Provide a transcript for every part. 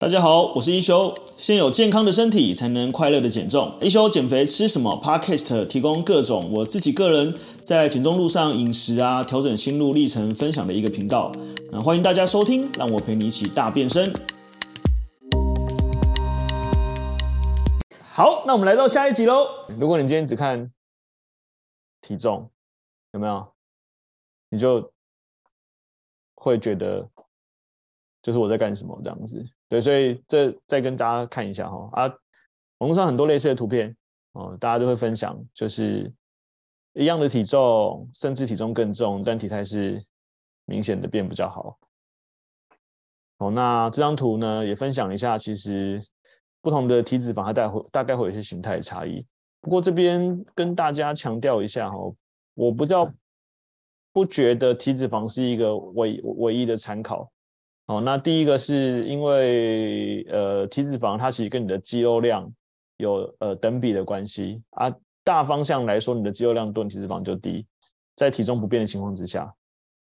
大家好，我是一休。先有健康的身体，才能快乐的减重。一休减肥吃什么？Podcast 提供各种我自己个人在减重路上饮食啊，调整心路历程分享的一个频道。那欢迎大家收听，让我陪你一起大变身。好，那我们来到下一集喽。如果你今天只看体重，有没有？你就会觉得就是我在干什么这样子。对，所以这再跟大家看一下哈啊，网络上很多类似的图片哦，大家都会分享，就是一样的体重，甚至体重更重，但体态是明显的变比较好。哦，那这张图呢也分享一下，其实不同的体脂肪它大会大概会有一些形态差异。不过这边跟大家强调一下哈，我不叫不觉得体脂肪是一个唯唯一的参考。哦，那第一个是因为呃，体脂肪它其实跟你的肌肉量有呃等比的关系啊。大方向来说，你的肌肉量多，体脂肪就低。在体重不变的情况之下，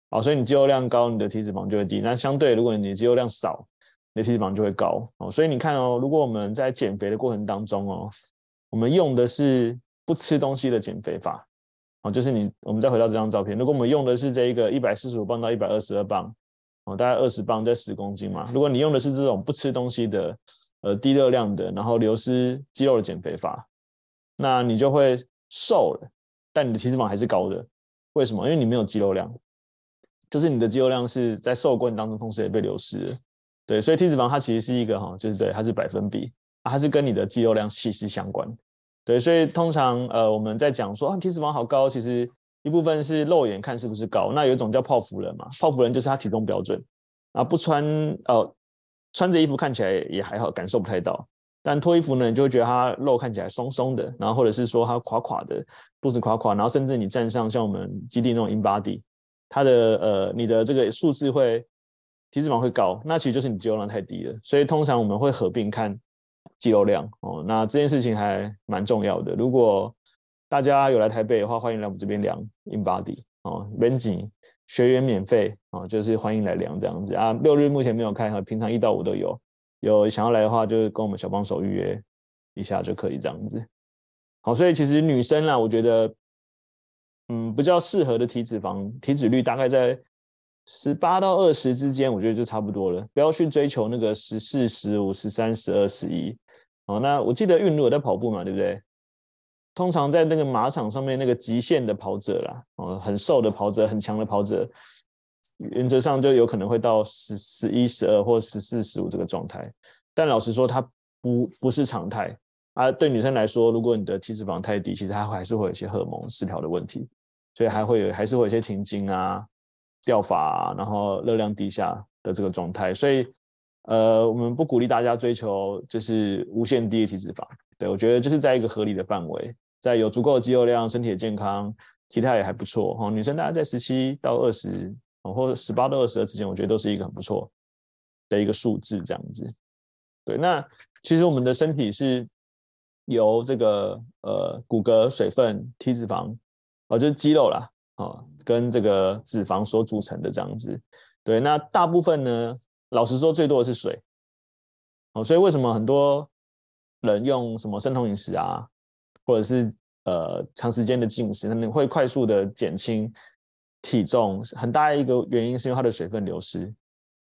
哦，所以你肌肉量高，你的体脂肪就会低。那相对，如果你的肌肉量少，你的体脂肪就会高。哦，所以你看哦，如果我们在减肥的过程当中哦，我们用的是不吃东西的减肥法，哦，就是你，我们再回到这张照片，如果我们用的是这一个一百四十五磅到一百二十二磅。大概二十磅在十公斤嘛。如果你用的是这种不吃东西的，呃，低热量的，然后流失肌肉的减肥法，那你就会瘦了，但你的体脂肪还是高的。为什么？因为你没有肌肉量，就是你的肌肉量是在瘦过程当中，同时也被流失了。对，所以体脂肪它其实是一个哈，就是对，它是百分比，它是跟你的肌肉量息息相关。对，所以通常呃我们在讲说啊体脂肪好高，其实。一部分是肉眼看是不是高，那有一种叫泡芙人嘛，泡芙人就是他体重标准啊，不穿呃穿着衣服看起来也还好，感受不太到，但脱衣服呢，你就会觉得他肉看起来松松的，然后或者是说他垮垮的，肚子垮垮，然后甚至你站上像我们基地那种 InBody，它的呃你的这个数字会体脂肪会高，那其实就是你肌肉量太低了，所以通常我们会合并看肌肉量哦，那这件事情还蛮重要的，如果。大家有来台北的话，欢迎来我们这边量 InBody 哦，免钱，学员免费哦，就是欢迎来量这样子啊。六日目前没有开哈，平常一到五都有。有想要来的话，就跟我们小帮手预约一下就可以这样子。好，所以其实女生啦，我觉得，嗯，比较适合的体脂肪体脂率大概在十八到二十之间，我觉得就差不多了。不要去追求那个十四、十五、十三、十二、十一。哦，那我记得韵如有在跑步嘛，对不对？通常在那个马场上面，那个极限的跑者啦，哦，很瘦的跑者，很强的跑者，原则上就有可能会到十、十一、十二或十四、十五这个状态。但老实说，它不不是常态啊。对女生来说，如果你的体脂肪太低，其实它还是会有一些荷尔蒙失调的问题，所以还会有还是会有一些停经啊、掉发啊，然后热量低下的这个状态。所以，呃，我们不鼓励大家追求就是无限低的体脂肪。对，我觉得就是在一个合理的范围。在有足够的肌肉量、身体的健康、体态也还不错哈。女生大概在十七到二十，或者十八到二十二之间，我觉得都是一个很不错的一个数字，这样子。对，那其实我们的身体是由这个呃骨骼、水分、体脂肪，哦，就是肌肉啦，啊，跟这个脂肪所组成的这样子。对，那大部分呢，老实说，最多的是水。哦，所以为什么很多人用什么生酮饮食啊？或者是呃长时间的进食，他们会快速的减轻体重，很大一个原因是因为它的水分流失。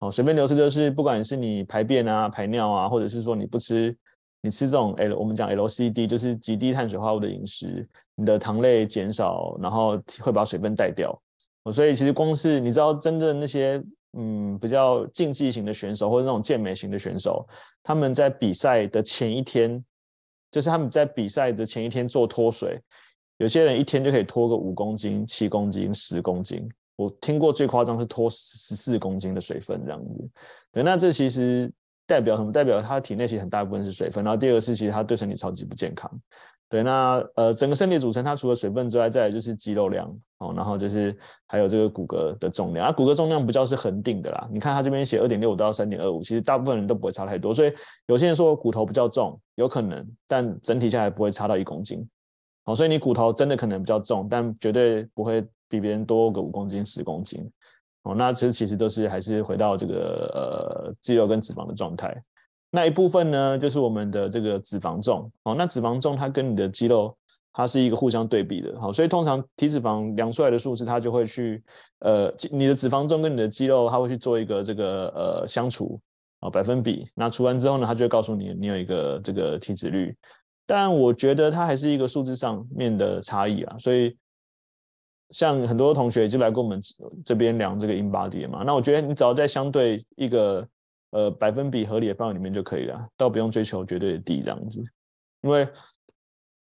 哦，水分流失就是不管是你排便啊、排尿啊，或者是说你不吃，你吃这种 L，我们讲 LCD，就是极低碳水化合物的饮食，你的糖类减少，然后会把水分带掉。哦，所以其实光是你知道，真正那些嗯比较竞技型的选手或者那种健美型的选手，他们在比赛的前一天。就是他们在比赛的前一天做脱水，有些人一天就可以脱个五公斤、七公斤、十公斤。我听过最夸张是脱十四公斤的水分这样子。对，那这其实代表什么？代表他体内其实很大部分是水分。然后第二个是，其实他对身体超级不健康。对，那呃，整个身体组成，它除了水分之外，再来就是肌肉量哦，然后就是还有这个骨骼的重量。啊，骨骼重量不叫是恒定的啦。你看它这边写二点六五到三点二五，其实大部分人都不会差太多。所以有些人说骨头比较重，有可能，但整体下来不会差到一公斤。哦，所以你骨头真的可能比较重，但绝对不会比别人多个五公斤、十公斤。哦，那其实其实都是还是回到这个呃肌肉跟脂肪的状态。那一部分呢，就是我们的这个脂肪重。哦，那脂肪重它跟你的肌肉它是一个互相对比的。好，所以通常体脂肪量出来的数字，它就会去呃，你的脂肪重跟你的肌肉，它会去做一个这个呃相除啊百分比。那除完之后呢，它就会告诉你你有一个这个体脂率。但我觉得它还是一个数字上面的差异啊，所以。像很多同学就来跟我们这边量这个 InBody 嘛，那我觉得你只要在相对一个呃百分比合理的范围里面就可以了，倒不用追求绝对的低这样子。因为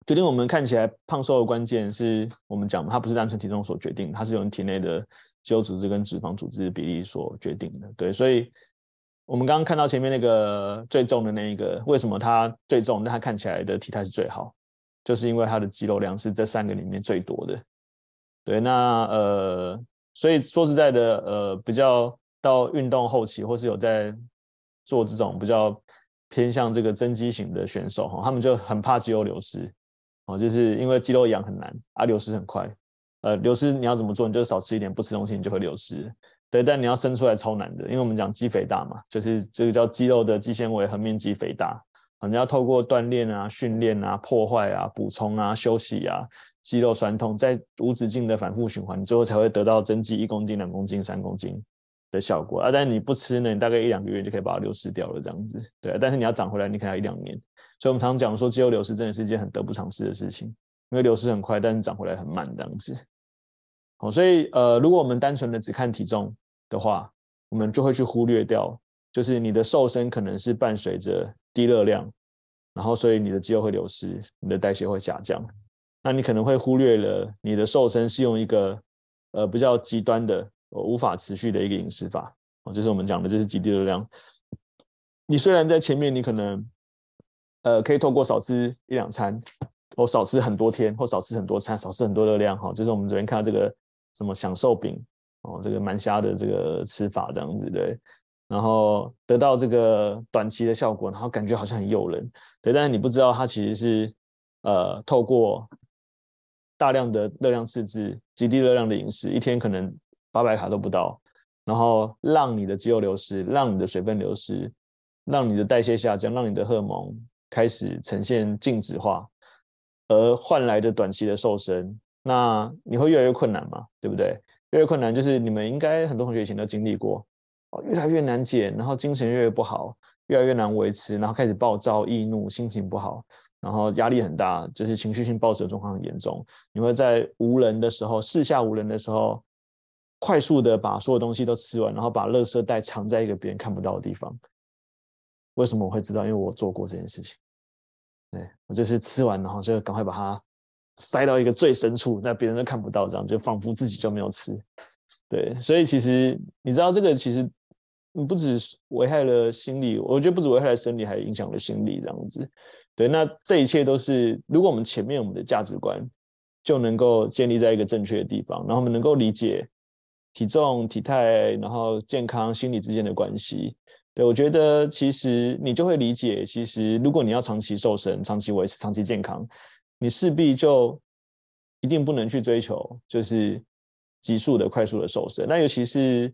决定我们看起来胖瘦的关键是我们讲，它不是单纯体重所决定，它是由你体内的肌肉组织跟脂肪组织的比例所决定的。对，所以我们刚刚看到前面那个最重的那一个，为什么它最重，但它看起来的体态是最好，就是因为它的肌肉量是这三个里面最多的。对，那呃，所以说实在的，呃，比较到运动后期，或是有在做这种比较偏向这个增肌型的选手哈，他们就很怕肌肉流失，哦，就是因为肌肉养很难啊，流失很快，呃，流失你要怎么做？你就少吃一点，不吃东西你就会流失。对，但你要生出来超难的，因为我们讲肌肥大嘛，就是这个叫肌肉的肌纤维横面积肥大。你要透过锻炼啊、训练啊、破坏啊、补充啊、休息啊，肌肉酸痛，在无止境的反复循环，你最后才会得到增肌一公斤、两公斤、三公斤的效果啊。但是你不吃呢，你大概一两个月就可以把它流失掉了，这样子。对啊，但是你要长回来，你可能要一两年。所以我们常常讲说，肌肉流失真的是一件很得不偿失的事情，因为流失很快，但是长回来很慢，这样子。好，所以呃，如果我们单纯的只看体重的话，我们就会去忽略掉，就是你的瘦身可能是伴随着低热量。然后，所以你的肌肉会流失，你的代谢会下降，那你可能会忽略了你的瘦身是用一个呃比较极端的、无法持续的一个饮食法哦，就是我们讲的，就是极低热量。你虽然在前面，你可能呃可以透过少吃一两餐，或少吃很多天，或少吃很多餐，少吃很多热量哈，就是我们昨天看到这个什么享受饼哦，这个蛮虾的这个吃法这样子对。然后得到这个短期的效果，然后感觉好像很诱人，对，但是你不知道它其实是呃透过大量的热量赤字、极低热量的饮食，一天可能八百卡都不到，然后让你的肌肉流失，让你的水分流失，让你的代谢下降，让你的荷尔蒙开始呈现静止化，而换来的短期的瘦身，那你会越来越困难嘛？对不对？越来越困难，就是你们应该很多同学以前都经历过。越来越难减，然后精神越来越不好，越来越难维持，然后开始暴躁易怒，心情不好，然后压力很大，就是情绪性暴食的状况很严重。你会在无人的时候，四下无人的时候，快速的把所有东西都吃完，然后把垃圾袋藏在一个别人看不到的地方。为什么我会知道？因为我做过这件事情。对，我就是吃完，然后就赶快把它塞到一个最深处，在别人都看不到，这样就仿佛自己就没有吃。对，所以其实你知道这个其实。你不止危害了心理，我觉得不止危害了生理，还影响了心理这样子。对，那这一切都是，如果我们前面我们的价值观就能够建立在一个正确的地方，然后我们能够理解体重、体态，然后健康、心理之间的关系。对，我觉得其实你就会理解，其实如果你要长期瘦身、长期维持、长期健康，你势必就一定不能去追求就是急速的、快速的瘦身。那尤其是。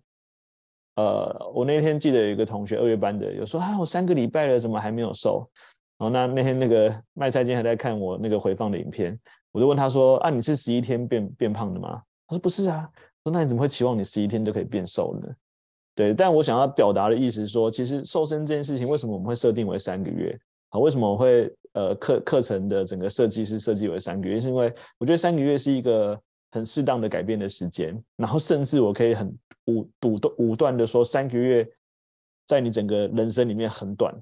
呃，我那天记得有一个同学二月班的，有说啊，我三个礼拜了，怎么还没有瘦？然后那那天那个卖菜金还在看我那个回放的影片，我就问他说啊，你是十一天变变胖的吗？他说不是啊。说那你怎么会期望你十一天就可以变瘦呢？对，但我想要表达的意思是说，其实瘦身这件事情，为什么我们会设定为三个月？啊，为什么我会呃课课程的整个设计是设计为三个月？是因为我觉得三个月是一个很适当的改变的时间，然后甚至我可以很。武武断武断的说，三个月在你整个人生里面很短，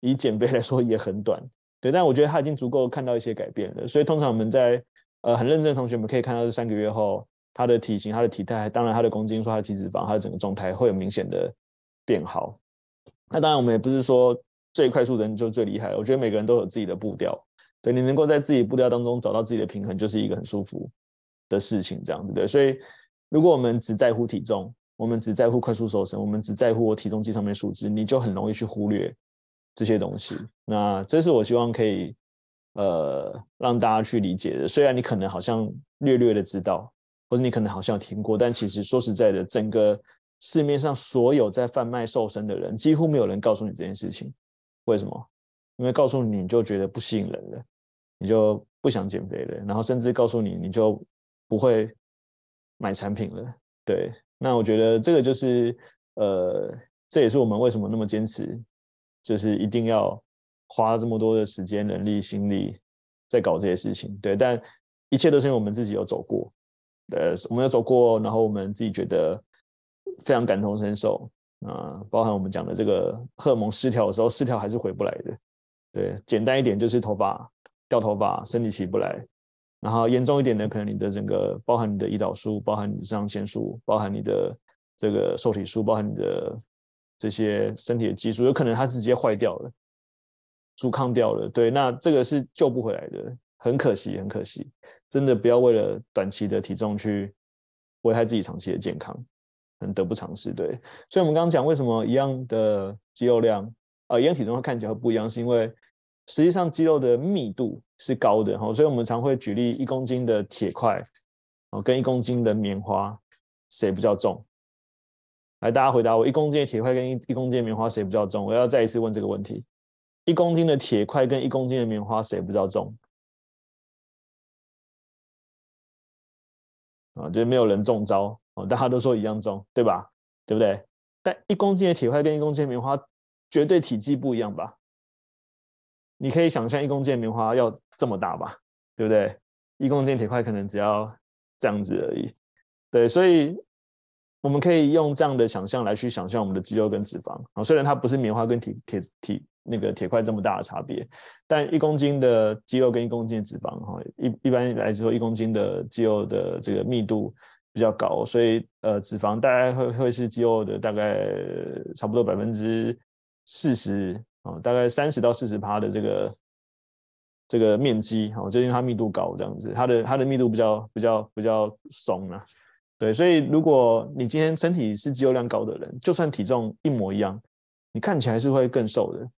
以减肥来说也很短，对。但我觉得他已经足够看到一些改变了。所以通常我们在呃很认真的同学们可以看到，这三个月后他的体型、他的体态，当然他的公斤数、他的体脂肪、他的整个状态会有明显的变好。那当然我们也不是说最快速的人就最厉害，我觉得每个人都有自己的步调，对，你能够在自己步调当中找到自己的平衡，就是一个很舒服的事情，这样子对。所以如果我们只在乎体重，我们只在乎快速瘦身，我们只在乎我体重计上面数字，你就很容易去忽略这些东西。那这是我希望可以呃让大家去理解的。虽然你可能好像略略的知道，或者你可能好像有听过，但其实说实在的，整个市面上所有在贩卖瘦身的人，几乎没有人告诉你这件事情。为什么？因为告诉你你就觉得不吸引人了，你就不想减肥了，然后甚至告诉你你就不会买产品了。对，那我觉得这个就是呃，这也是我们为什么那么坚持，就是一定要花这么多的时间、人力、心力在搞这些事情。对，但一切都是因为我们自己有走过，对，我们有走过，然后我们自己觉得非常感同身受啊，包含我们讲的这个荷尔蒙失调的时候，失调还是回不来的。对，简单一点就是头发掉头发，身体起不来。然后严重一点的，可能你的整个包含你的胰岛素，包含你的肾上腺素，包含你的这个受体素，包含你的这些身体的激素，有可能它直接坏掉了，阻抗掉了。对，那这个是救不回来的，很可惜，很可惜。真的不要为了短期的体重去危害自己长期的健康，很得不偿失。对，所以我们刚刚讲为什么一样的肌肉量，啊、呃，一样体重会看起来会不一样，是因为。实际上肌肉的密度是高的哈，所以我们常会举例一公斤的铁块哦，跟一公斤的棉花谁比较重？来，大家回答我，一公斤的铁块跟一一公斤的棉花谁比较重？我要再一次问这个问题：一公斤的铁块跟一公斤的棉花谁比较重？啊，就是没有人中招，大家都说一样重，对吧？对不对？但一公斤的铁块跟一公斤的棉花绝对体积不一样吧？你可以想象一公斤的棉花要这么大吧，对不对？一公斤铁块可能只要这样子而已，对，所以我们可以用这样的想象来去想象我们的肌肉跟脂肪啊，虽然它不是棉花跟铁铁铁那个铁块这么大的差别，但一公斤的肌肉跟一公斤的脂肪哈，一一般来说一公斤的肌肉的这个密度比较高，所以呃脂肪大概会会是肌肉的大概差不多百分之四十。啊，大概三十到四十趴的这个这个面积，哦，就因为它密度高，这样子，它的它的密度比较比较比较松啊，对，所以如果你今天身体是肌肉量高的人，就算体重一模一样，你看起来是会更瘦的，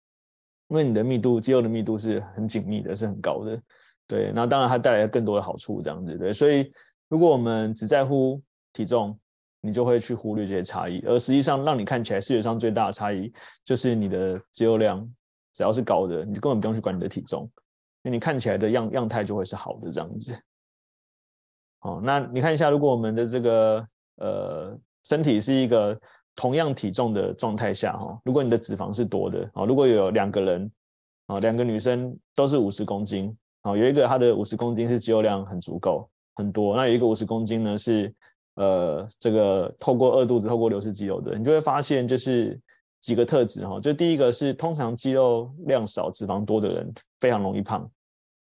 因为你的密度肌肉的密度是很紧密的，是很高的，对，那当然它带来更多的好处，这样子，对，所以如果我们只在乎体重，你就会去忽略这些差异，而实际上让你看起来视觉上最大的差异，就是你的肌肉量只要是高的，你就根本不用去管你的体重，因为你看起来的样样态就会是好的这样子。哦，那你看一下，如果我们的这个呃身体是一个同样体重的状态下哈，如果你的脂肪是多的啊，如果有两个人啊，两个女生都是五十公斤啊，有一个她的五十公斤是肌肉量很足够很多，那有一个五十公斤呢是。呃，这个透过饿肚子、透过流失肌肉的，你就会发现就是几个特质哈。就第一个是，通常肌肉量少、脂肪多的人非常容易胖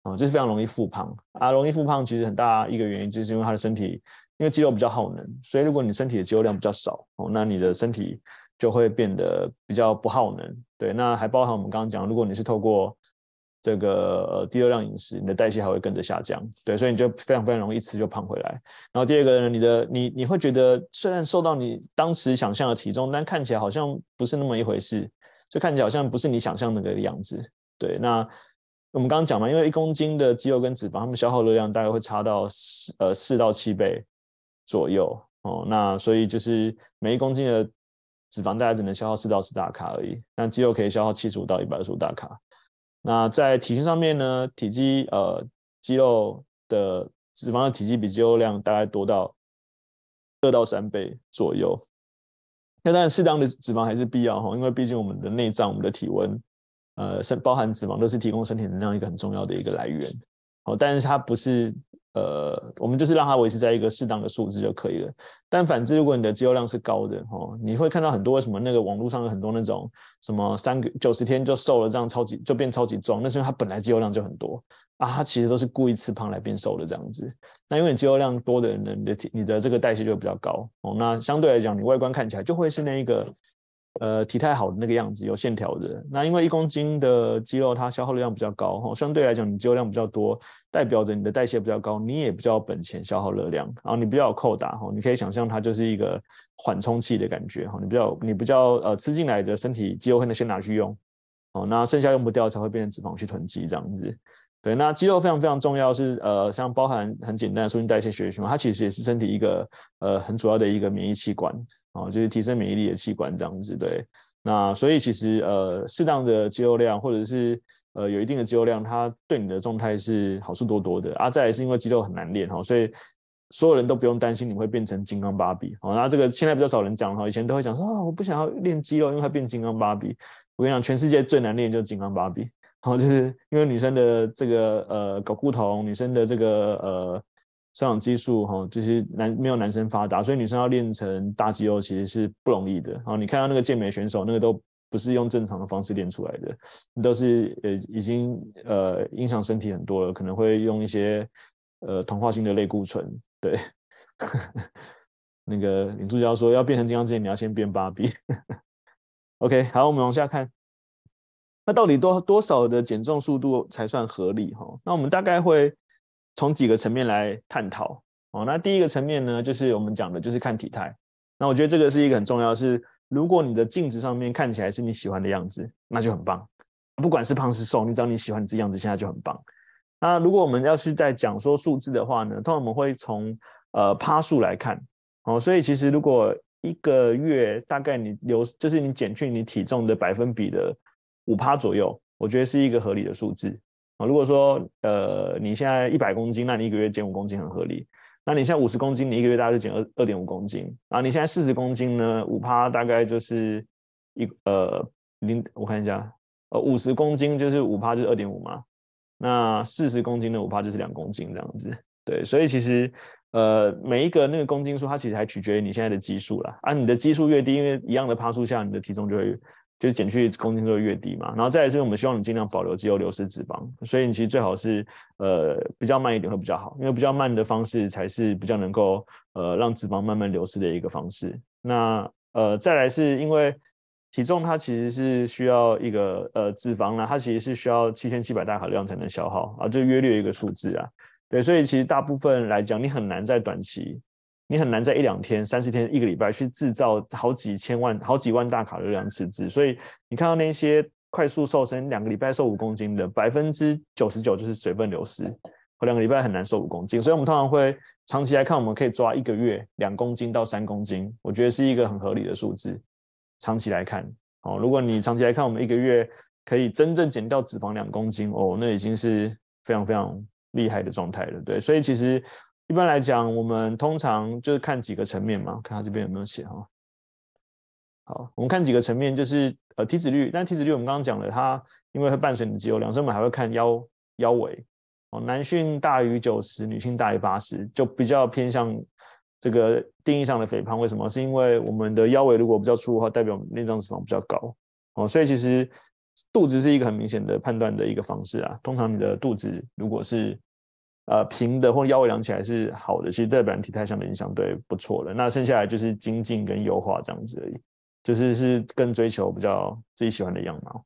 啊，就是非常容易复胖啊。容易复胖其实很大一个原因就是因为他的身体，因为肌肉比较耗能，所以如果你身体的肌肉量比较少哦，那你的身体就会变得比较不耗能。对，那还包含我们刚刚讲，如果你是透过这个低热量饮食，你的代谢还会跟着下降，对，所以你就非常非常容易吃就胖回来。然后第二个呢，你的你你会觉得虽然瘦到你当时想象的体重，但看起来好像不是那么一回事，就看起来好像不是你想象那个样子。对，那我们刚刚讲嘛，因为一公斤的肌肉跟脂肪，它们消耗热量大概会差到四呃四到七倍左右哦。那所以就是每一公斤的脂肪大概只能消耗四到十大卡而已，那肌肉可以消耗七十五到一百二十五大卡。那在体型上面呢，体积呃肌肉的脂肪的体积比肌肉量大概多到二到三倍左右。那当然适当的脂肪还是必要哈，因为毕竟我们的内脏、我们的体温，呃，是包含脂肪都是提供身体能量一个很重要的一个来源。哦，但是它不是。呃，我们就是让它维持在一个适当的数字就可以了。但反之，如果你的肌肉量是高的哦，你会看到很多什么那个网络上有很多那种什么三个九十天就瘦了，这样超级就变超级壮，那是因为他本来肌肉量就很多啊，他其实都是故意吃胖来变瘦的这样子。那因为你肌肉量多的人呢，你的你的这个代谢就比较高哦，那相对来讲，你外观看起来就会是那一个。呃，体态好的那个样子，有线条的。那因为一公斤的肌肉，它消耗量比较高，哈，相对来讲，你肌肉量比较多，代表着你的代谢比较高，你也比较本钱消耗热量，然后你比较有扣打，哈，你可以想象它就是一个缓冲器的感觉，哈，你比较你比较呃吃进来的身体肌肉会先拿去用，哦，那剩下用不掉才会变成脂肪去囤积这样子。对，那肌肉非常非常重要，是呃，像包含很简单的促进代谢、血液循环，它其实也是身体一个呃很主要的一个免疫器官。哦，就是提升免疫力的器官这样子，对。那所以其实呃适当的肌肉量或者是呃有一定的肌肉量，它对你的状态是好处多多的啊。再来是因为肌肉很难练哈，所以所有人都不用担心你会变成金刚芭比。好，那这个现在比较少人讲哈，以前都会讲说啊，我不想要练肌肉，因为它变金刚芭比。我跟你讲，全世界最难练就是金刚芭比。然后就是因为女生的这个呃睾固酮，女生的这个呃生长激素哈，就是男没有男生发达，所以女生要练成大肌肉其实是不容易的。然后你看到那个健美选手，那个都不是用正常的方式练出来的，都是呃已经呃影响身体很多了，可能会用一些呃同化性的类固醇。对，那个林助教说要变成金刚之前，你要先变芭比。OK，好，我们往下看。那到底多多少的减重速度才算合理？哈，那我们大概会从几个层面来探讨。哦，那第一个层面呢，就是我们讲的，就是看体态。那我觉得这个是一个很重要是，如果你的镜子上面看起来是你喜欢的样子，那就很棒。不管是胖是瘦，你只要你喜欢你这样子，现在就很棒。那如果我们要去再讲说数字的话呢，通常我们会从呃趴数来看。哦，所以其实如果一个月大概你留，就是你减去你体重的百分比的。五趴左右，我觉得是一个合理的数字啊。如果说呃你现在一百公斤，那你一个月减五公斤很合理。那你现在五十公斤，你一个月大概就减二二点五公斤。然后你现在四十公斤呢，五趴大概就是一呃零，我看一下，呃五十公斤就是五趴就是二点五嘛。那四十公斤的五趴就是两公斤这样子。对，所以其实呃每一个那个公斤数，它其实还取决于你现在的基数啦。啊，你的基数越低，因为一样的趴数下，你的体重就会。就是减去公斤数越低嘛，然后再来是我们希望你尽量保留肌肉，流失脂肪，所以你其实最好是呃比较慢一点会比较好，因为比较慢的方式才是比较能够呃让脂肪慢慢流失的一个方式。那呃再来是因为体重它其实是需要一个呃脂肪呢，它其实是需要七千七百大卡量才能消耗啊，就约略一个数字啊，对，所以其实大部分来讲你很难在短期。你很难在一两天、三十天、一个礼拜去制造好几千万、好几万大卡热量赤字，所以你看到那些快速瘦身，两个礼拜瘦五公斤的，百分之九十九就是水分流失，两个礼拜很难瘦五公斤。所以我们通常会长期来看，我们可以抓一个月两公斤到三公斤，我觉得是一个很合理的数字。长期来看，哦，如果你长期来看，我们一个月可以真正减掉脂肪两公斤，哦，那已经是非常非常厉害的状态了。对，所以其实。一般来讲，我们通常就是看几个层面嘛，看他这边有没有写哈。好，我们看几个层面，就是呃体脂率，但体脂率我们刚刚讲了，它因为会伴随你的肌肉量，所以我们还会看腰腰围。哦，男性大于九十，女性大于八十，就比较偏向这个定义上的肥胖。为什么？是因为我们的腰围如果比较粗的话，代表我们内脏脂肪比较高。哦，所以其实肚子是一个很明显的判断的一个方式啊。通常你的肚子如果是呃，平的或者腰围量起来是好的，其实代表体态上面相对不错的。那剩下来就是精进跟优化这样子而已，就是是更追求比较自己喜欢的样貌。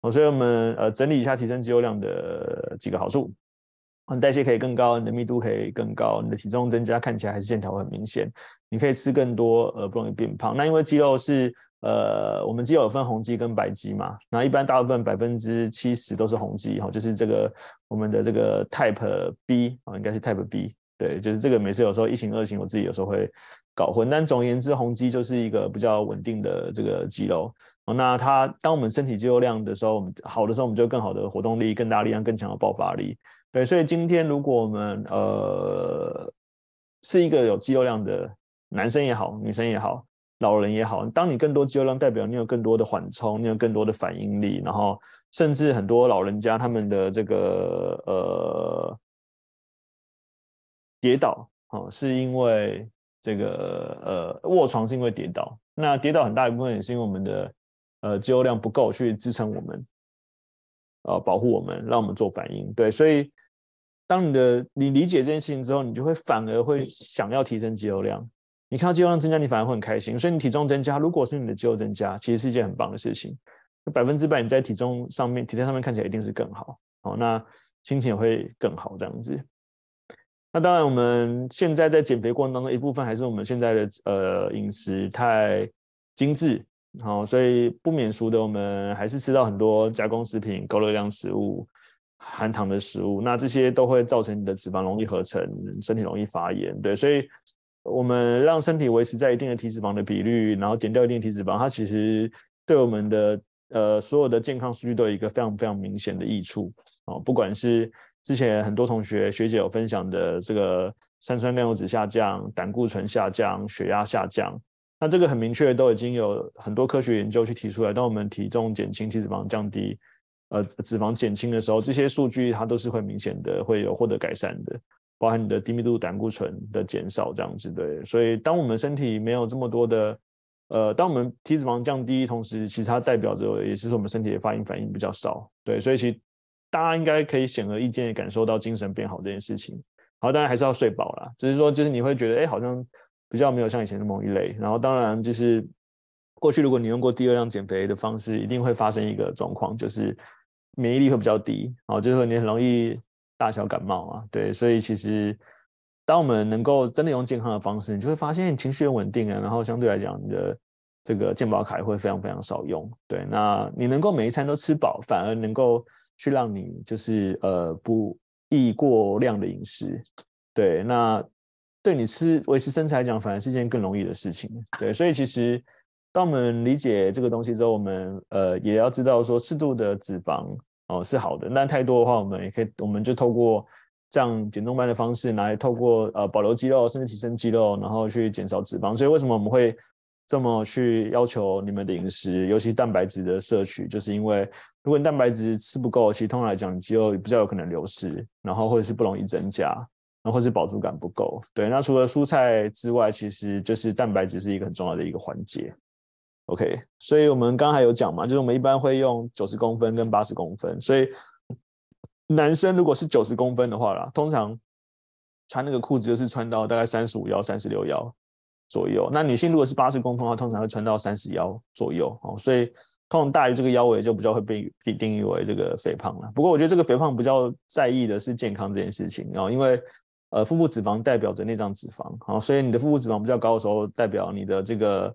哦，所以我们呃整理一下提升肌肉量的几个好处：你代谢可以更高，你的密度可以更高，你的体重增加看起来还是线条很明显。你可以吃更多，呃，不容易变胖。那因为肌肉是。呃，我们肌肉有分红肌跟白肌嘛，那一般大部分百分之七十都是红肌哈，就是这个我们的这个 Type B 啊，应该是 Type B，对，就是这个每次有时候一型二型，我自己有时候会搞混，但总而言之，红肌就是一个比较稳定的这个肌肉。那它当我们身体肌肉量的时候，我们好的时候，我们就更好的活动力、更大力量、更强的爆发力。对，所以今天如果我们呃是一个有肌肉量的男生也好，女生也好。老人也好，当你更多肌肉量，代表你有更多的缓冲，你有更多的反应力，然后甚至很多老人家他们的这个呃跌倒哦，是因为这个呃卧床是因为跌倒，那跌倒很大一部分也是因为我们的呃肌肉量不够去支撑我们，呃保护我们，让我们做反应。对，所以当你的你理解这件事情之后，你就会反而会想要提升肌肉量。你看到肌肉量增加，你反而会很开心。所以你体重增加，如果是你的肌肉增加，其实是一件很棒的事情。百分之百你在体重上面、体态上面看起来一定是更好。好，那心情也会更好这样子。那当然，我们现在在减肥过程当中，一部分还是我们现在的呃饮食太精致，好，所以不免俗的，我们还是吃到很多加工食品、高热量食物、含糖的食物。那这些都会造成你的脂肪容易合成，身体容易发炎。对，所以。我们让身体维持在一定的体脂肪的比率，然后减掉一定体脂肪，它其实对我们的呃所有的健康数据都有一个非常非常明显的益处哦。不管是之前很多同学学姐有分享的这个三酸甘油酯下降、胆固醇下降、血压下降，那这个很明确都已经有很多科学研究去提出来。当我们体重减轻、体脂肪降低，呃，脂肪减轻的时候，这些数据它都是会明显的会有获得改善的。包含你的低密度胆固醇的减少，这样子对，所以当我们身体没有这么多的，呃，当我们体脂肪降低，同时其实它代表着也是说我们身体的发炎反应比较少，对，所以其实大家应该可以显而易见的感受到精神变好这件事情。好，当然还是要睡饱啦，只是说就是你会觉得，哎，好像比较没有像以前那么容易累。然后当然就是过去如果你用过第二量减肥的方式，一定会发生一个状况，就是免疫力会比较低，然后就是说你很容易。大小感冒啊，对，所以其实当我们能够真的用健康的方式，你就会发现情绪稳定啊，然后相对来讲，你的这个健保卡也会非常非常少用。对，那你能够每一餐都吃饱，反而能够去让你就是呃不易过量的饮食。对，那对你吃维持身材来讲，反而是一件更容易的事情。对，所以其实当我们理解这个东西之后，我们呃也要知道说适度的脂肪。哦，是好的。那太多的话，我们也可以，我们就透过这样减重班的方式，来透过呃保留肌肉，甚至提升肌肉，然后去减少脂肪。所以为什么我们会这么去要求你们的饮食，尤其蛋白质的摄取，就是因为如果你蛋白质吃不够，其实通常来讲，你肌肉比较有可能流失，然后或者是不容易增加，然后或是饱足感不够。对，那除了蔬菜之外，其实就是蛋白质是一个很重要的一个环节。OK，所以我们刚才有讲嘛，就是我们一般会用九十公分跟八十公分，所以男生如果是九十公分的话啦，通常穿那个裤子就是穿到大概三十五腰、三十六腰左右。那女性如果是八十公分的话，通常会穿到三十腰左右哦。所以通常大于这个腰围就比较会被被定义为这个肥胖了。不过我觉得这个肥胖比较在意的是健康这件事情哦，因为呃腹部脂肪代表着内脏脂肪，好，所以你的腹部脂肪比较高的时候，代表你的这个。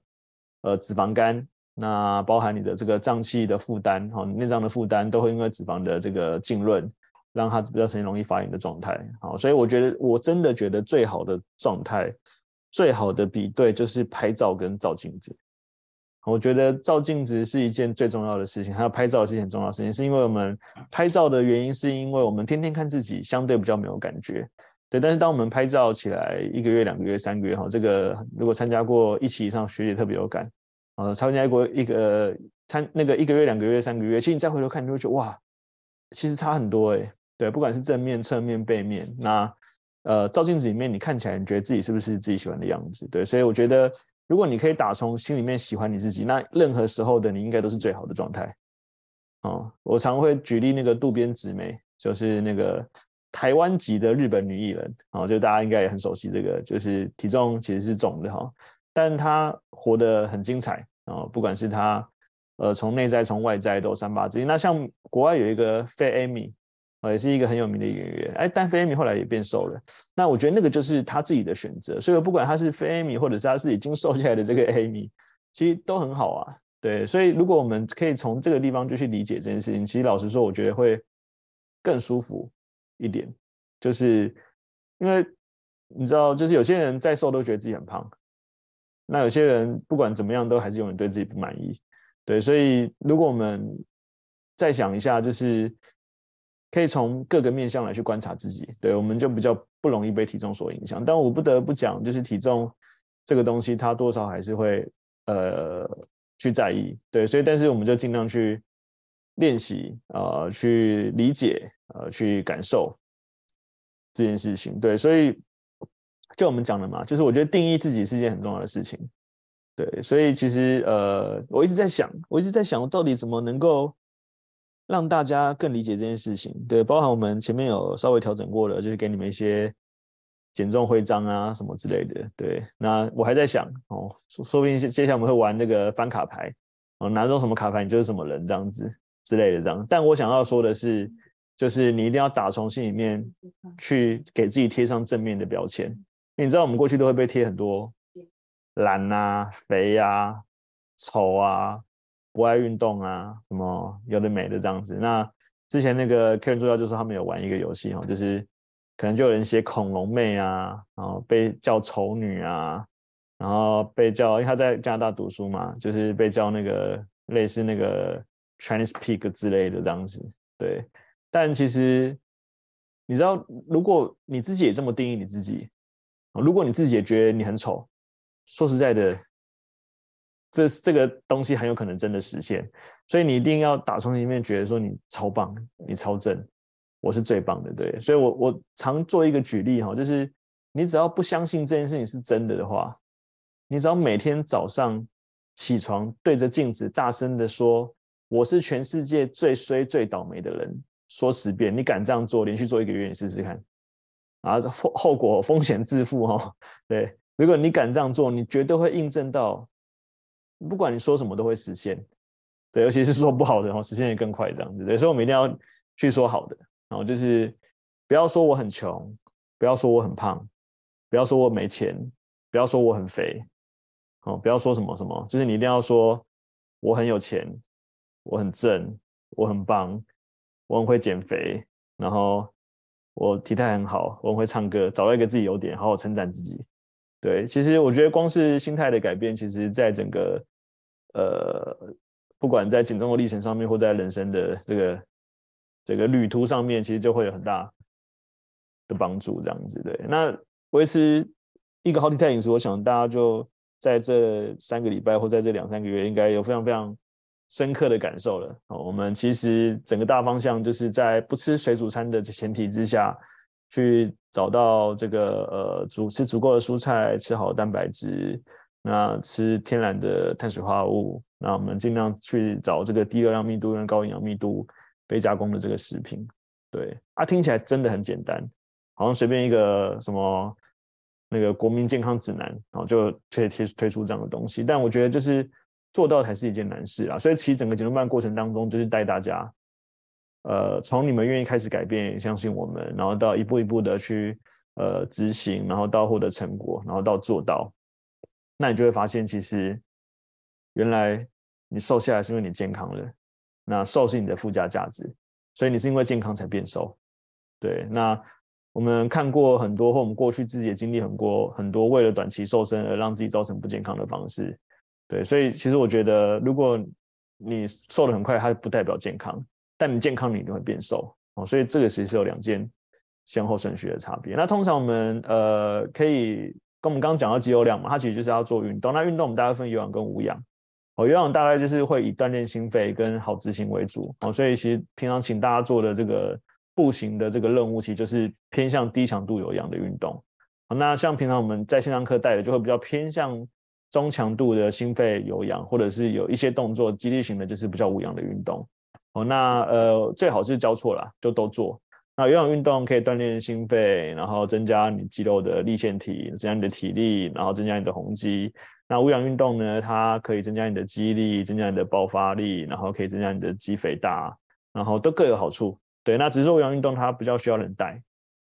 呃，脂肪肝，那包含你的这个脏器的负担，哈，内脏的负担都会因为脂肪的这个浸润，让它比较呈现容易发炎的状态，好，所以我觉得我真的觉得最好的状态，最好的比对就是拍照跟照镜子。我觉得照镜子是一件最重要的事情，还有拍照是一件很重要的事情，是因为我们拍照的原因，是因为我们天天看自己，相对比较没有感觉，对。但是当我们拍照起来一个月、两个月、三个月，哈，这个如果参加过一期以上学姐特别有感。呃，参加过一个参那个一个月、两个月、三个月，其实你再回头看，你会觉得哇，其实差很多诶。对，不管是正面、侧面、背面，那呃，照镜子里面你看起来，你觉得自己是不是自己喜欢的样子？对，所以我觉得，如果你可以打从心里面喜欢你自己，那任何时候的你应该都是最好的状态。哦，我常会举例那个渡边直美，就是那个台湾籍的日本女艺人，哦，就大家应该也很熟悉这个，就是体重其实是重的哈。但她活得很精彩啊！不管是她，呃，从内在从外在都三八之一。那像国外有一个 Fat Amy，也是一个很有名的演员。哎，但 Fat Amy 后来也变瘦了。那我觉得那个就是他自己的选择。所以不管他是 Fat Amy，或者是他是已经瘦下来的这个 Amy，其实都很好啊。对，所以如果我们可以从这个地方就去理解这件事情，其实老实说，我觉得会更舒服一点。就是因为你知道，就是有些人再瘦都觉得自己很胖。那有些人不管怎么样都还是永远对自己不满意，对，所以如果我们再想一下，就是可以从各个面向来去观察自己，对，我们就比较不容易被体重所影响。但我不得不讲，就是体重这个东西，它多少还是会呃去在意，对，所以但是我们就尽量去练习，呃，去理解，呃，去感受这件事情，对，所以。就我们讲的嘛，就是我觉得定义自己是一件很重要的事情，对，所以其实呃，我一直在想，我一直在想，我到底怎么能够让大家更理解这件事情，对，包含我们前面有稍微调整过的，就是给你们一些减重徽章啊什么之类的，对，那我还在想哦，说说不定接下来我们会玩那个翻卡牌，哦，拿中什么卡牌你就是什么人这样子之类的这样，但我想要说的是，就是你一定要打从心里面去给自己贴上正面的标签。你知道我们过去都会被贴很多懒啊、肥啊、丑啊、不爱运动啊，什么有的没的这样子。那之前那个客人助教就说他们有玩一个游戏哈，就是可能就有人写恐龙妹啊，然后被叫丑女啊，然后被叫，因为他在加拿大读书嘛，就是被叫那个类似那个 Chinese Peak 之类的这样子，对。但其实你知道，如果你自己也这么定义你自己，如果你自己也觉得你很丑，说实在的，这这个东西很有可能真的实现。所以你一定要打从心里面觉得说你超棒，你超正，我是最棒的，对。所以我我常做一个举例哈，就是你只要不相信这件事情是真的的话，你只要每天早上起床对着镜子大声的说：“我是全世界最衰最倒霉的人。”说十遍，你敢这样做，连续做一个月，你试试看。啊，后后果风险自负哈。对，如果你敢这样做，你绝对会印证到，不管你说什么都会实现。对，尤其是说不好的，然后实现也更快，这样子。对，所以我们一定要去说好的。然后就是不要说我很穷，不要说我很胖，不要说我没钱，不要说我很肥。哦，不要说什么什么，就是你一定要说我很有钱，我很正，我很棒，我很会减肥，然后我体态很好，我很会唱歌，找到一个自己优点，好好称赞自己。对，其实我觉得光是心态的改变，其实在整个呃，不管在减重的历程上面，或在人生的这个这个旅途上面，其实就会有很大的帮助。这样子，对。那维持一个好体态饮食，我想大家就。在这三个礼拜或在这两三个月，应该有非常非常深刻的感受了。我们其实整个大方向就是在不吃水煮餐的前提之下，去找到这个呃足吃足够的蔬菜，吃好蛋白质，那吃天然的碳水化合物，那我们尽量去找这个低热量密度跟高营养密度、非加工的这个食品。对啊，听起来真的很简单，好像随便一个什么。那个国民健康指南，然后就推推推出这样的东西，但我觉得就是做到才是一件难事啊。所以其实整个减重班过程当中，就是带大家，呃，从你们愿意开始改变，相信我们，然后到一步一步的去呃执行，然后到获得成果，然后到做到，那你就会发现，其实原来你瘦下来是因为你健康了，那瘦是你的附加价值，所以你是因为健康才变瘦，对，那。我们看过很多，或我们过去自己也经历很多很多，为了短期瘦身而让自己造成不健康的方式，对，所以其实我觉得，如果你瘦得很快，它不代表健康，但你健康你一定会变瘦哦，所以这个其实是有两件先后顺序的差别。那通常我们呃可以跟我们刚刚讲到肌肉量嘛，它其实就是要做运动。那运动我们大概分有氧跟无氧，哦，有氧大概就是会以锻炼心肺跟好执行为主哦，所以其实平常请大家做的这个。步行的这个任务，其实就是偏向低强度有氧的运动。那像平常我们在线上课带的，就会比较偏向中强度的心肺有氧，或者是有一些动作肌力型的，就是比较无氧的运动。哦，那呃最好是交错啦，就都做。那有氧运动可以锻炼心肺，然后增加你肌肉的粒线体，增加你的体力，然后增加你的红肌。那无氧运动呢，它可以增加你的肌力，增加你的爆发力，然后可以增加你的肌肥大，然后都各有好处。对，那只是无氧运动，它比较需要人带，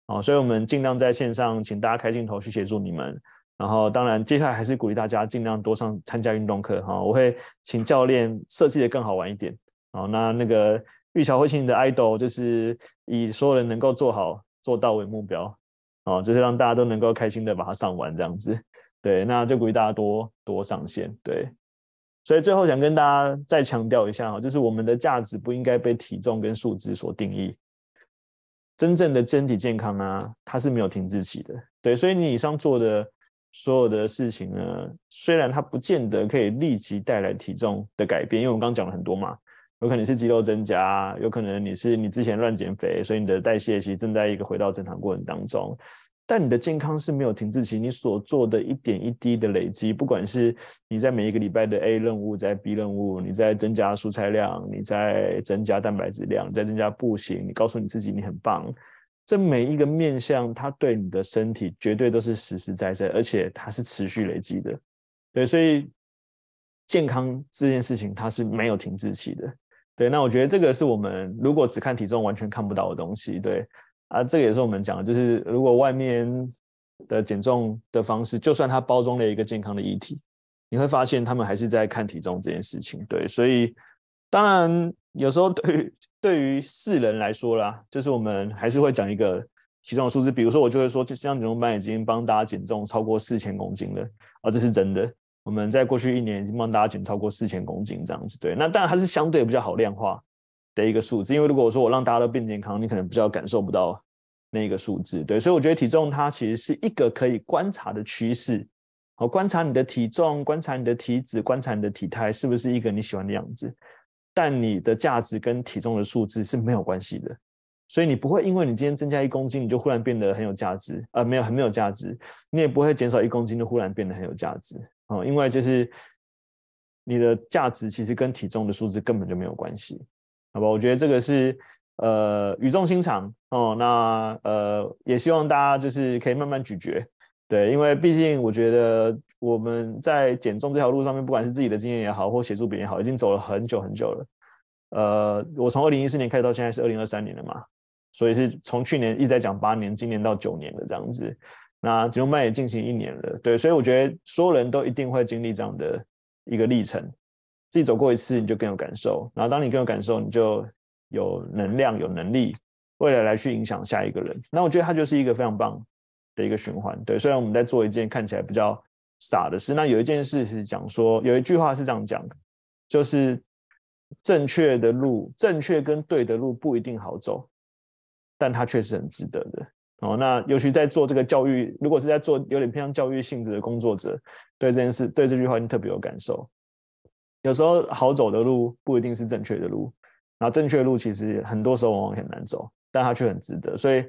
哦，所以我们尽量在线上，请大家开镜头去协助你们。然后，当然，接下来还是鼓励大家尽量多上参加运动课，哈，我会请教练设计的更好玩一点。哦，那那个玉桥会请你的 idol，就是以所有人能够做好做到为目标，哦，就是让大家都能够开心的把它上完这样子。对，那就鼓励大家多多上线，对。所以最后想跟大家再强调一下哈，就是我们的价值不应该被体重跟数字所定义。真正的身体健康啊，它是没有停滞期的。对，所以你以上做的所有的事情呢，虽然它不见得可以立即带来体重的改变，因为我们刚刚讲了很多嘛，有可能是肌肉增加，有可能你是你之前乱减肥，所以你的代谢其实正在一个回到正常过程当中。但你的健康是没有停滞期，你所做的一点一滴的累积，不管是你在每一个礼拜的 A 任务，在 B 任务，你在增加蔬菜量，你在增加蛋白质量，你在增加步行，你告诉你自己你很棒，这每一个面向，它对你的身体绝对都是实实在在，而且它是持续累积的。对，所以健康这件事情它是没有停滞期的。对，那我觉得这个是我们如果只看体重完全看不到的东西。对。啊，这个也是我们讲的，就是如果外面的减重的方式，就算它包装了一个健康的议题，你会发现他们还是在看体重这件事情。对，所以当然有时候对于对于世人来说啦，就是我们还是会讲一个体重的数字，比如说我就会说，就像减重班已经帮大家减重超过四千公斤了，啊，这是真的。我们在过去一年已经帮大家减超过四千公斤这样子，对。那当然它是相对比较好量化的一个数字，因为如果我说我让大家都变健康，你可能比较感受不到那个数字，对。所以我觉得体重它其实是一个可以观察的趋势，好，观察你的体重，观察你的体脂，观察你的体态是不是一个你喜欢的样子，但你的价值跟体重的数字是没有关系的。所以你不会因为你今天增加一公斤，你就忽然变得很有价值，呃，没有很没有价值。你也不会减少一公斤，就忽然变得很有价值，哦，因为就是你的价值其实跟体重的数字根本就没有关系，好吧？我觉得这个是呃语重心长哦。那呃也希望大家就是可以慢慢咀嚼，对，因为毕竟我觉得我们在减重这条路上面，不管是自己的经验也好，或协助别人也好，已经走了很久很久了。呃，我从二零一四年开始到现在是二零二三年了嘛。所以是从去年一直在讲八年，今年到九年的这样子。那减重班也进行一年了，对，所以我觉得所有人都一定会经历这样的一个历程。自己走过一次，你就更有感受。然后当你更有感受，你就有能量、有能力，未来来去影响下一个人。那我觉得它就是一个非常棒的一个循环。对，虽然我们在做一件看起来比较傻的事，那有一件事是讲说，有一句话是这样讲，就是正确的路，正确跟对的路不一定好走。但它确实很值得的哦。那尤其在做这个教育，如果是在做有点偏向教育性质的工作者，对这件事，对这句话你特别有感受。有时候好走的路不一定是正确的路，然后正确的路其实很多时候往往很难走，但它却很值得。所以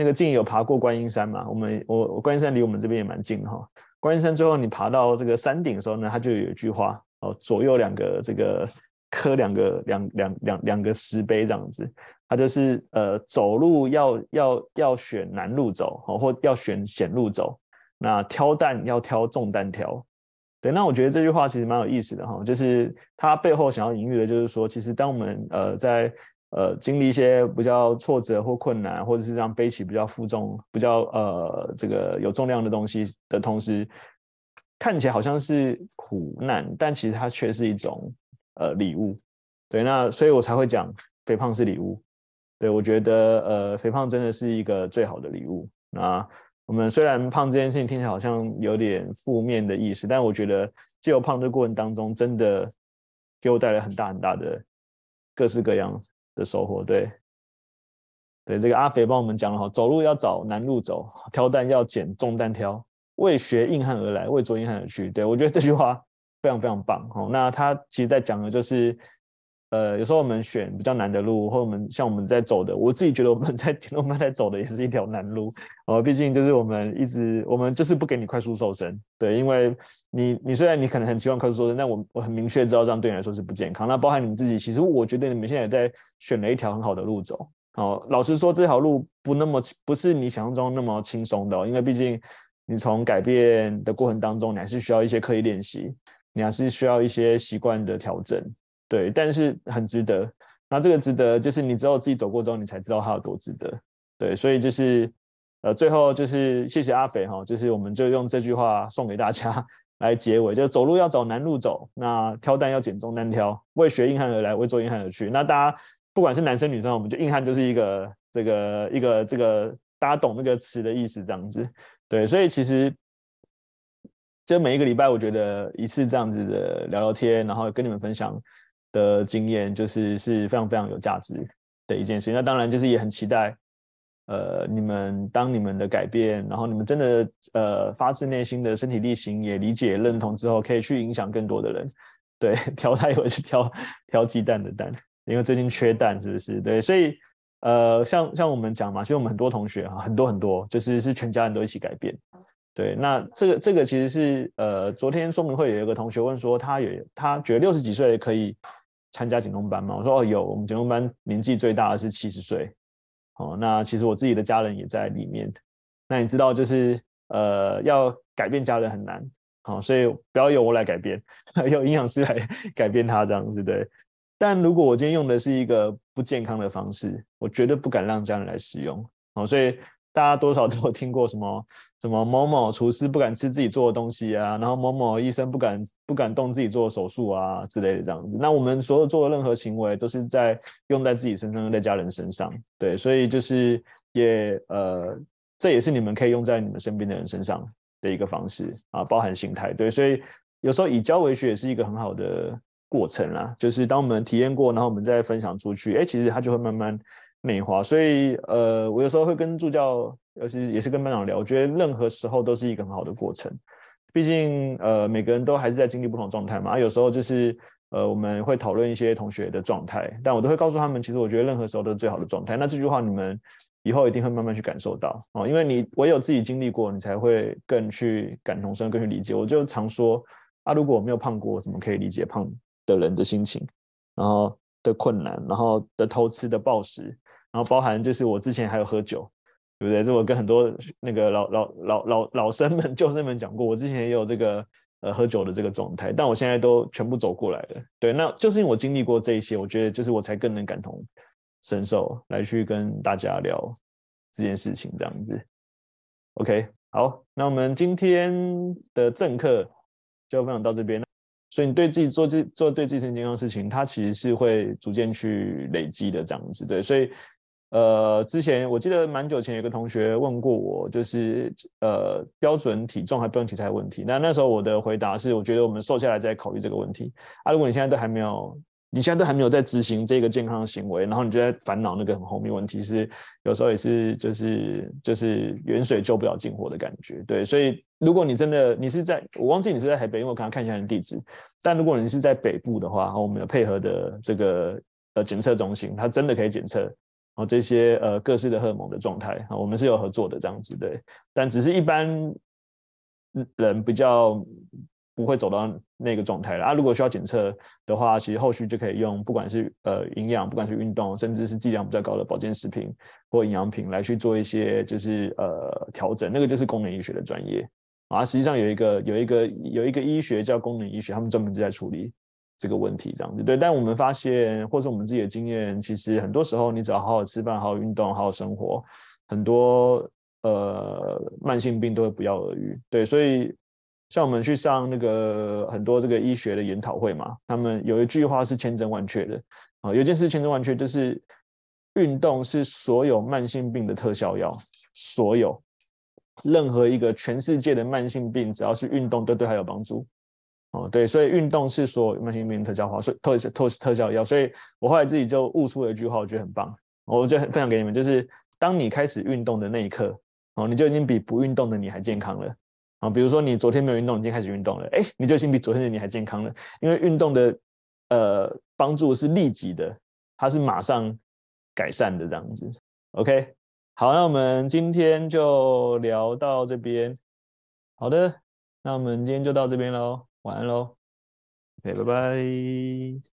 那个静有爬过观音山嘛，我们我我观音山离我们这边也蛮近哈。观音山最后你爬到这个山顶的时候呢，它就有一句话哦，左右两个这个。刻两个两两两两个石碑这样子，它就是呃走路要要要选难路走，或要选险路走。那挑担要挑重担挑。对，那我觉得这句话其实蛮有意思的哈，就是它背后想要隐喻的就是说，其实当我们呃在呃经历一些比较挫折或困难，或者是这样背起比较负重、比较呃这个有重量的东西的同时，看起来好像是苦难，但其实它却是一种。呃，礼物，对，那所以我才会讲肥胖是礼物。对，我觉得呃，肥胖真的是一个最好的礼物。那我们虽然胖这件事情听起来好像有点负面的意思，但我觉得借由胖的过程当中，真的给我带来很大很大的各式各样的收获。对，对，这个阿肥帮我们讲了哈，走路要找难路走，挑担要捡重担挑，为学硬汉而来，为做硬汉而去。对，我觉得这句话。非常非常棒哦！那他其实在讲的就是，呃，有时候我们选比较难的路，或我们像我们在走的，我自己觉得我们 在我们在走的也是一条难路哦。毕竟就是我们一直，我们就是不给你快速瘦身，对，因为你你虽然你可能很期望快速瘦身，但我我很明确知道这样对你来说是不健康。那包含你自己，其实我觉得你们现在也在选了一条很好的路走哦。老实说，这条路不那么不是你想象中那么轻松的哦，因为毕竟你从改变的过程当中，你还是需要一些刻意练习。你还是需要一些习惯的调整，对，但是很值得。那这个值得，就是你只有自己走过之后，你才知道它有多值得，对。所以就是，呃，最后就是谢谢阿肥哈，就是我们就用这句话送给大家来结尾，就走路要走难路走，那挑担要捡重担挑，为学硬汉而来，为做硬汉而去。那大家不管是男生女生，我们就硬汉就是一个这个一个这个大家懂那个词的意思这样子，对。所以其实。就每一个礼拜，我觉得一次这样子的聊聊天，然后跟你们分享的经验，就是是非常非常有价值的一件事情。那当然就是也很期待，呃，你们当你们的改变，然后你们真的呃发自内心的身体力行，也理解认同之后，可以去影响更多的人。对，挑菜也是挑挑鸡蛋的蛋，因为最近缺蛋，是不是？对，所以呃，像像我们讲嘛，其实我们很多同学啊，很多很多，就是是全家人都一起改变。对，那这个这个其实是呃，昨天说明会有一个同学问说，他有他觉得六十几岁可以参加减重班吗？我说哦有，我们减重班年纪最大的是七十岁。哦，那其实我自己的家人也在里面。那你知道就是呃，要改变家人很难，好，所以不要由我来改变，由营养师来 改变他这样子对。但如果我今天用的是一个不健康的方式，我绝对不敢让家人来使用。哦，所以。大家多少都有听过什么什么某某厨师不敢吃自己做的东西啊，然后某某医生不敢不敢动自己做的手术啊之类的这样子。那我们所有做的任何行为都是在用在自己身上，用在家人身上，对，所以就是也呃，这也是你们可以用在你们身边的人身上的一个方式啊，包含心态，对，所以有时候以教为学也是一个很好的过程啦。就是当我们体验过，然后我们再分享出去，哎，其实它就会慢慢美化。所以呃，我有时候会跟助教，尤其也是跟班长聊，我觉得任何时候都是一个很好的过程。毕竟呃，每个人都还是在经历不同状态嘛。有时候就是呃，我们会讨论一些同学的状态，但我都会告诉他们，其实我觉得任何时候都是最好的状态。那这句话你们。以后一定会慢慢去感受到哦，因为你唯有自己经历过，你才会更去感同身受，更去理解。我就常说啊，如果我没有胖过，我怎么可以理解胖的人的心情，然后的困难，然后的偷吃的暴食，然后包含就是我之前还有喝酒，对不对？这我跟很多那个老老老老老生们、旧生们讲过，我之前也有这个呃喝酒的这个状态，但我现在都全部走过来了。对，那就是因为我经历过这一些，我觉得就是我才更能感同。身受来去跟大家聊这件事情，这样子，OK，好，那我们今天的正课就分享到这边。所以你对自己做自做对自己身健康的事情，它其实是会逐渐去累积的，这样子，对。所以，呃，之前我记得蛮久前有个同学问过我，就是呃标准体重还标准体态问题。那那时候我的回答是，我觉得我们瘦下来再考虑这个问题。啊，如果你现在都还没有。你现在都还没有在执行这个健康行为，然后你就在烦恼那个很后面问题，是有时候也是就是就是远水救不了近火的感觉，对。所以如果你真的你是在，我忘记你是在台北，因为我刚刚看一下你的地址。但如果你是在北部的话，我们有配合的这个呃检测中心，它真的可以检测哦这些呃各式的荷尔蒙的状态啊，我们是有合作的这样子，对。但只是一般人比较。不会走到那个状态了啊！如果需要检测的话，其实后续就可以用，不管是呃营养，不管是运动，甚至是剂量比较高的保健食品或营养品来去做一些就是呃调整。那个就是功能医学的专业啊。实际上有一个有一个有一个医学叫功能医学，他们专门就在处理这个问题，这样子对。但我们发现，或是我们自己的经验，其实很多时候你只要好好吃饭、好好运动、好好生活，很多呃慢性病都会不药而愈。对，所以。像我们去上那个很多这个医学的研讨会嘛，他们有一句话是千真万确的啊，有一件事千真万确，就是运动是所有慢性病的特效药，所有任何一个全世界的慢性病，只要是运动都对它有帮助哦，对，所以运动是说慢性病特效化，所以特特特效药，所以我后来自己就悟出了一句话，我觉得很棒，我就分享给你们，就是当你开始运动的那一刻哦，你就已经比不运动的你还健康了。啊，比如说你昨天没有运动，你今天开始运动了，哎，你就已经比昨天的你还健康了，因为运动的呃帮助是立即的，它是马上改善的这样子。OK，好，那我们今天就聊到这边。好的，那我们今天就到这边喽，晚安喽。OK，拜拜。